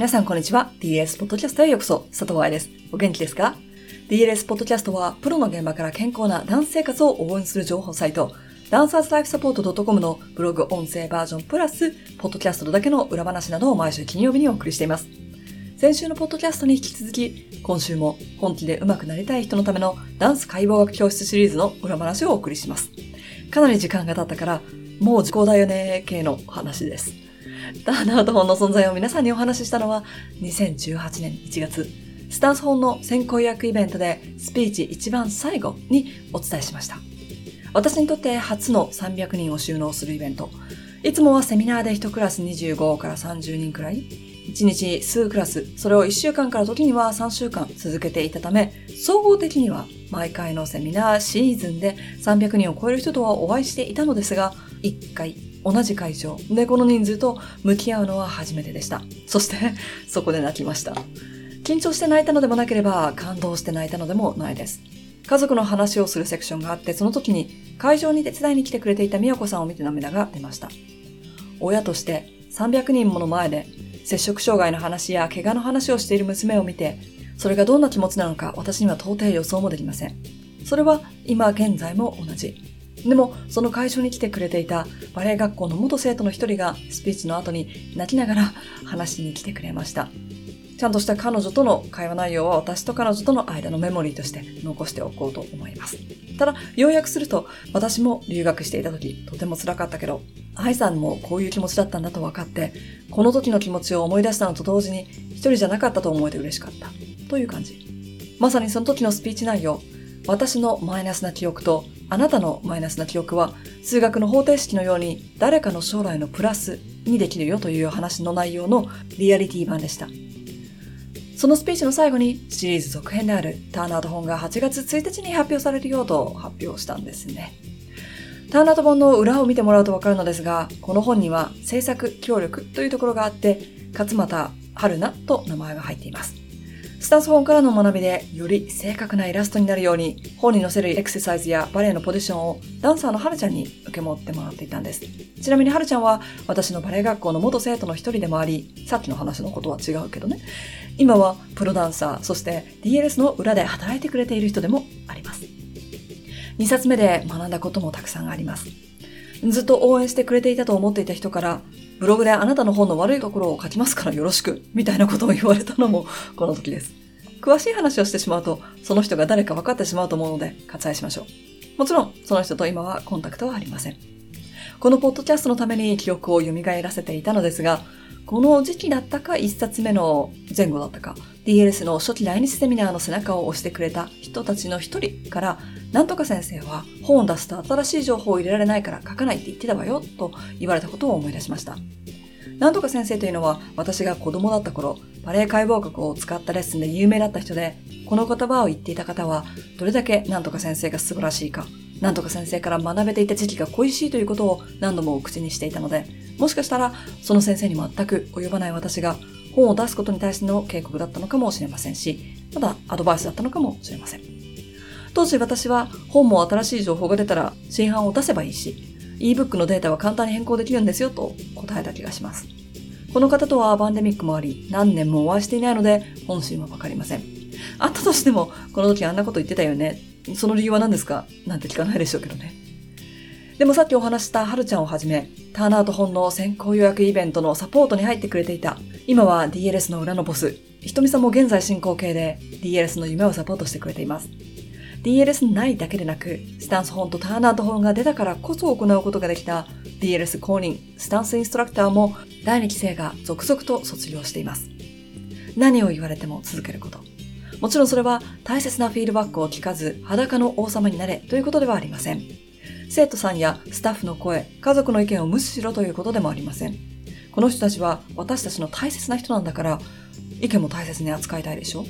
皆さんこんにちは。DLS ポッドキャストへようこそ。佐藤愛です。お元気ですか ?DLS ポッドキャストは、プロの現場から健康なダンス生活を応援する情報サイト、ダンサーズライフサポート .com のブログ音声バージョンプラス、ポッドキャストだけの裏話などを毎週金曜日にお送りしています。先週のポッドキャストに引き続き、今週も本気で上手くなりたい人のためのダンス解剖学教室シリーズの裏話をお送りします。かなり時間が経ったから、もう時効だよね系の話です。ターナート本の存在を皆さんにお話ししたのは2018年1月、スタンス本の先行予約イベントでスピーチ一番最後にお伝えしました。私にとって初の300人を収納するイベント。いつもはセミナーで1クラス25から30人くらい、1日数クラス、それを1週間から時には3週間続けていたため、総合的には毎回のセミナーシーズンで300人を超える人とはお会いしていたのですが、1回同じ会場でこの人数と向き合うのは初めてでした。そして そこで泣きました。緊張して泣いたのでもなければ感動して泣いたのでもないです。家族の話をするセクションがあってその時に会場に手伝いに来てくれていた美代子さんを見て涙が出ました。親として300人もの前で摂食障害の話や怪我の話をしている娘を見てそれがどんな気持ちなのか私には到底予想もできません。それは今現在も同じ。でも、その会場に来てくれていたバレエ学校の元生徒の一人がスピーチの後に泣きながら話しに来てくれました。ちゃんとした彼女との会話内容は私と彼女との間のメモリーとして残しておこうと思います。ただ、要約すると、私も留学していた時、とても辛かったけど、愛さんもこういう気持ちだったんだと分かって、この時の気持ちを思い出したのと同時に、一人じゃなかったと思えて嬉しかった。という感じ。まさにその時のスピーチ内容、私のマイナスな記憶とあなたのマイナスな記憶は数学の方程式のように誰かの将来のプラスにできるよという話の内容のリアリティ版でした。そのスピーチの最後にシリーズ続編であるターナート本が8月1日に発表されるようと発表したんですね。ターナート本の裏を見てもらうとわかるのですが、この本には制作協力というところがあって、勝俣春菜と名前が入っています。スタンス本からの学びでより正確なイラストになるように本に載せるエクササイズやバレエのポジションをダンサーのはるちゃんに受け持ってもらっていたんです。ちなみにはるちゃんは私のバレエ学校の元生徒の一人でもあり、さっきの話のことは違うけどね。今はプロダンサー、そして DLS の裏で働いてくれている人でもあります。2冊目で学んだこともたくさんあります。ずっと応援してくれていたと思っていた人から、ブログであなたの本の悪いところを書きますからよろしく、みたいなことを言われたのもこの時です。詳しい話をしてしまうと、その人が誰か分かってしまうと思うので割愛しましょう。もちろん、その人と今はコンタクトはありません。このポッドキャストのために記憶を蘇らせていたのですが、この時期だったか一冊目の前後だったか、DLS の初期来日セミナーの背中を押してくれた人たちの一人から、なんとか先生は本を出すと新しい情報を入れられないから書かないって言ってたわよ、と言われたことを思い出しました。なんとか先生というのは私が子供だった頃、バレエ解剖学を使ったレッスンで有名だった人で、この言葉を言っていた方は、どれだけなんとか先生が素晴らしいか、なんとか先生から学べていた時期が恋しいということを何度も口にしていたので、もしかしたらその先生に全く及ばない私が本を出すことに対しての警告だったのかもしれませんし、まだアドバイスだったのかもしれません。当時私は本も新しい情報が出たら新版を出せばいいし、ebook のデータは簡単に変更できるんですよと答えた気がします。この方とはパンデミックもあり、何年もお会いしていないので、本心はわかりません。あったとしても、この時あんなこと言ってたよね。その理由は何ですか？なんて聞かないでしょうけどね。でもさっきお話したはるちゃんをはじめ、ターナート本の先行予約イベントのサポートに入ってくれていた、今は DLS の裏のボス、ひとみさんも現在進行形で DLS の夢をサポートしてくれています。DLS ないだけでなく、スタンス本とターナート本が出たからこそ行うことができた DLS 公認スタンスインストラクターも第2期生が続々と卒業しています。何を言われても続けること。もちろんそれは大切なフィードバックを聞かず裸の王様になれということではありません。生徒さんやスタッフの声、家族の意見を無視しろということでもありません。この人たちは私たちの大切な人なんだから、意見も大切に扱いたいでしょ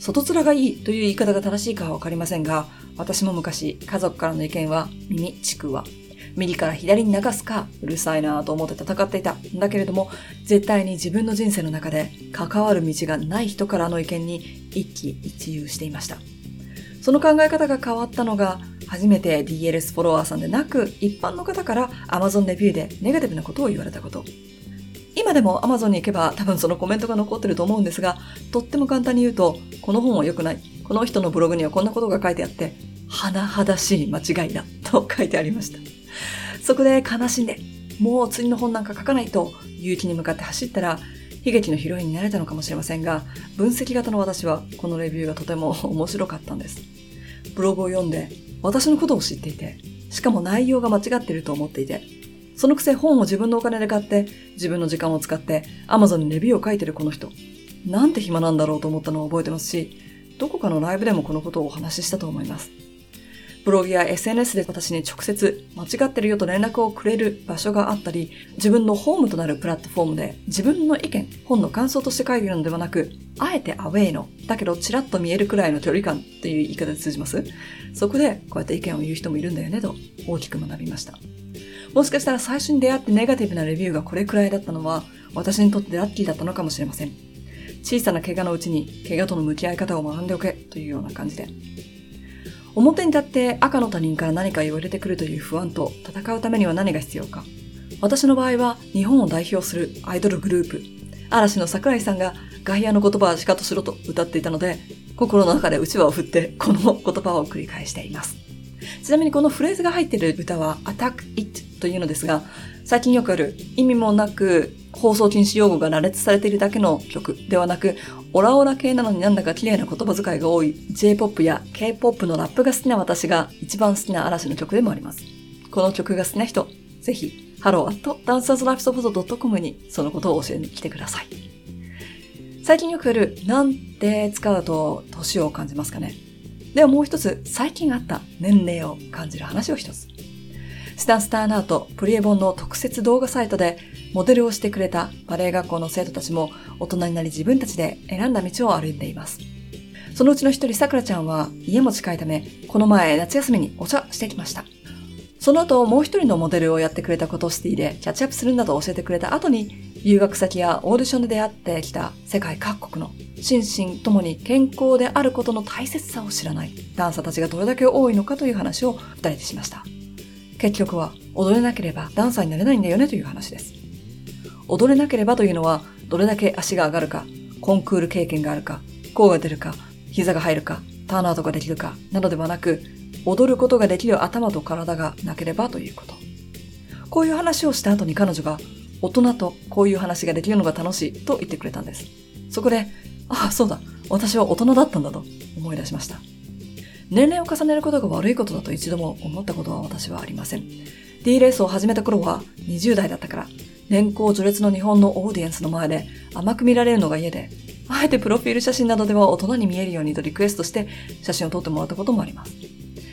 外面がいいという言い方が正しいかはわかりませんが、私も昔、家族からの意見は耳、ちくわ。右から左に流すか、うるさいなぁと思って戦っていた。んだけれども、絶対に自分の人生の中で関わる道がない人からの意見に一喜一憂していました。その考え方が変わったのが、初めて DLS フォロワーさんでなく、一般の方から Amazon レビューでネガティブなことを言われたこと。今でも Amazon に行けば多分そのコメントが残ってると思うんですが、とっても簡単に言うと、この本は良くない。この人のブログにはこんなことが書いてあって、甚だしい間違いだと書いてありました。そこで悲しんで、もう次の本なんか書かないと勇気に向かって走ったら、悲劇のヒロインになれたのかもしれませんが、分析型の私はこのレビューがとても 面白かったんです。ブログを読んで、私のことを知っていて、しかも内容が間違ってると思っていて、そのくせ本を自分のお金で買って、自分の時間を使って Amazon にレビューを書いてるこの人。なんて暇なんだろうと思ったのを覚えてますし、どこかのライブでもこのことをお話ししたと思います。ブログや SNS で私に直接間違ってるよと連絡をくれる場所があったり、自分のホームとなるプラットフォームで自分の意見、本の感想として書いてるのではなく、あえてアウェイの、だけどチラッと見えるくらいの距離感っていう言い方で通じます？そこでこうやって意見を言う人もいるんだよねと大きく学びました。もしかしたら最初に出会ってネガティブなレビューがこれくらいだったのは私にとってラッキーだったのかもしれません。小さな怪我のうちに怪我との向き合い方を学んでおけというような感じで。表に立って赤の他人から何か言われてくるという不安と戦うためには何が必要か。私の場合は日本を代表するアイドルグループ、嵐の桜井さんが外野の言葉はしかとしろと歌っていたので、心の中でうちわを振ってこの言葉を繰り返しています。ちなみにこのフレーズが入っている歌は Attack It というのですが、最近よくある意味もなく放送禁止用語が羅列されているだけの曲ではなく、オラオラ系なのになんだか綺麗な言葉遣いが多い J-POP や K-POP のラップが好きな私が一番好きな嵐の曲でもあります。この曲が好きな人、ぜひ、 hello at dancers life soft .com にそのことを教えに来てください。最近よくある、なんて使うと年を感じますかね。ではもう一つ、最近あった年齢を感じる話を一つ。スタンスターナートプリエボンの特設動画サイトでモデルをしてくれたバレエ学校の生徒たちも大人になり自分たちで選んだ道を歩んでいます。そのうちの一人、さくらちゃんは家も近いため、この前夏休みにお茶してきました。その後、もう一人のモデルをやってくれたことをシティでキャッチアップするんだと教えてくれた後に、留学先やオーディションで出会ってきた世界各国の心身ともに健康であることの大切さを知らないダンサーたちがどれだけ多いのかという話を二人でしました。結局は踊れなければダンサーになれないんだよねという話です。踊れなければというのはどれだけ足が上がるか、コンクール経験があるか、甲が出るか、膝が入るか、ターンアウトができるか、などではなく、踊ることができる頭と体がなければということ。こういう話をした後に彼女が、大人とこういう話ができるのが楽しいと言ってくれたんです。そこで、ああ、そうだ、私は大人だったんだと思い出しました。年齢を重ねることが悪いことだと一度も思ったことは私はありません。D レースを始めた頃は20代だったから、年功序列の日本のオーディエンスの前で甘く見られるのが嫌で、あえてプロフィール写真などでは大人に見えるようにとリクエストして写真を撮ってもらったこともあります。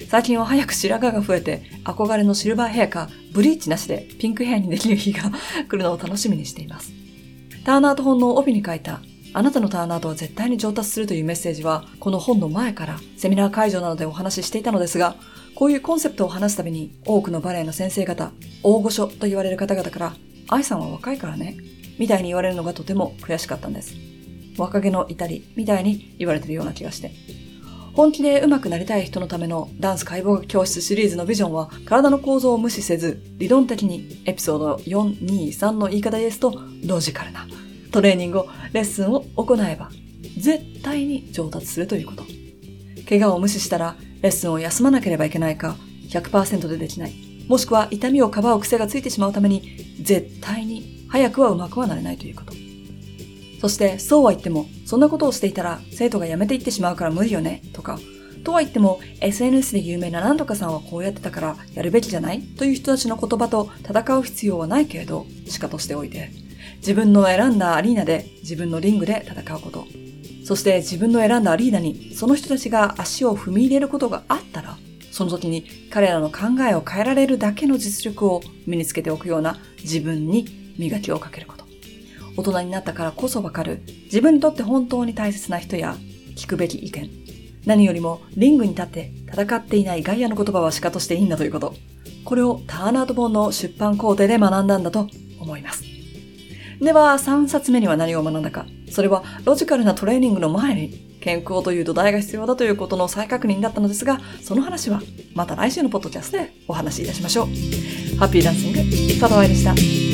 最近は早く白髪が増えて憧れのシルバーヘアかブリーチなしでピンクヘアにできる日が来るのを楽しみにしています。ターナート本の帯に書いたあなたのターンアウトは絶対に上達するというメッセージは、この本の前からセミナー会場などでお話ししていたのですが、こういうコンセプトを話すたびに、多くのバレエの先生方、大御所と言われる方々から、愛さんは若いからね、みたいに言われるのがとても悔しかったんです。若気の至り、みたいに言われてるような気がして。本気で上手くなりたい人のためのダンス解剖学教室シリーズのビジョンは体の構造を無視せず理論的にエピソード423の言い方ですとロジカルなトレーニングを、レッスンを行えば、絶対に上達するということ。怪我を無視したら、レッスンを休まなければいけないか、100%でできない。もしくは痛みをかばう癖がついてしまうために、絶対に早くはうまくはなれないということ。そして、そうは言っても、そんなことをしていたら、生徒が辞めていってしまうから無理よね、とか、とは言っても、SNS で有名な何とかさんはこうやってたからやるべきじゃない？という人たちの言葉と戦う必要はないけれど、しかとしておいて、自分の選んだアリーナで自分のリングで戦うこと。そして自分の選んだアリーナにその人たちが足を踏み入れることがあったら、その時に彼らの考えを変えられるだけの実力を身につけておくような自分に磨きをかけること。大人になったからこそわかる自分にとって本当に大切な人や聞くべき意見。何よりもリングに立って戦っていないガイアの言葉はしかとしていいんだということ。これをターナート本の出版工程で学んだんだと思います。では、3冊目には何を学んだか。それは、ロジカルなトレーニングの前に、健康という土台が必要だということの再確認だったのですが、その話は、また来週のポッドキャストでお話しいたしましょう。ハッピーダンシング、佐藤愛でした。